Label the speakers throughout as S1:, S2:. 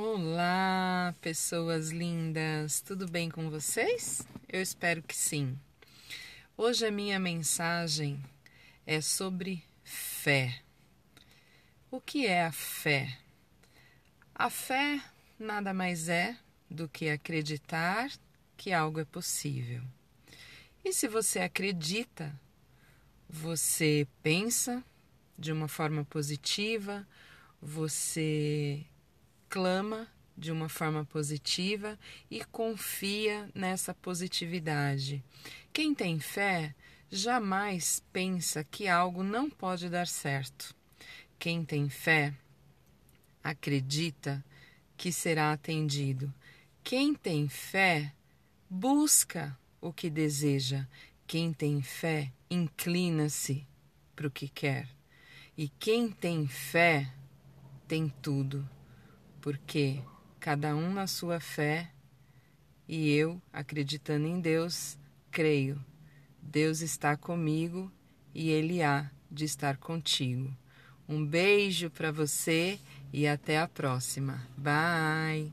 S1: Olá, pessoas lindas, tudo bem com vocês? Eu espero que sim. Hoje a minha mensagem é sobre fé. O que é a fé? A fé nada mais é do que acreditar que algo é possível. E se você acredita, você pensa de uma forma positiva, você clama de uma forma positiva e confia nessa positividade. Quem tem fé jamais pensa que algo não pode dar certo. Quem tem fé acredita que será atendido. Quem tem fé busca o que deseja. Quem tem fé inclina-se para o que quer. E quem tem fé tem tudo porque cada um na sua fé e eu, acreditando em Deus, creio. Deus está comigo e Ele há de estar contigo. Um beijo para você e até a próxima. Bye!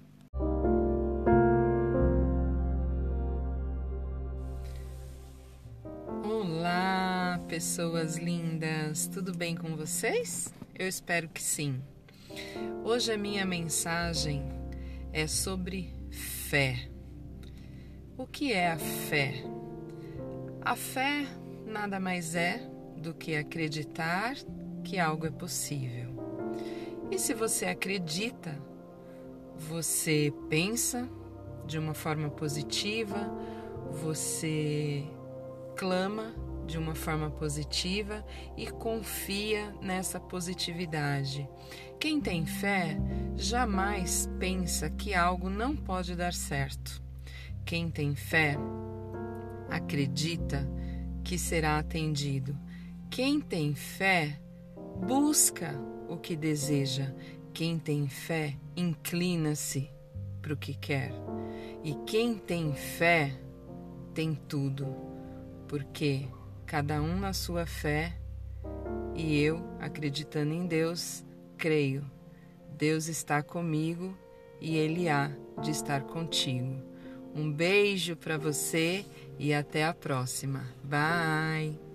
S1: Olá, pessoas lindas, tudo bem com vocês? Eu espero que sim. Hoje a minha mensagem é sobre fé. O que é a fé? A fé nada mais é do que acreditar que algo é possível. E se você acredita, você pensa de uma forma positiva, você clama de uma forma positiva e confia nessa positividade. Quem tem fé jamais pensa que algo não pode dar certo. Quem tem fé acredita que será atendido. Quem tem fé busca o que deseja. Quem tem fé inclina-se para o que quer. E quem tem fé tem tudo, porque cada um na sua fé, e eu, acreditando em Deus, creio. Deus está comigo e Ele há de estar contigo. Um beijo para você e até a próxima. Bye!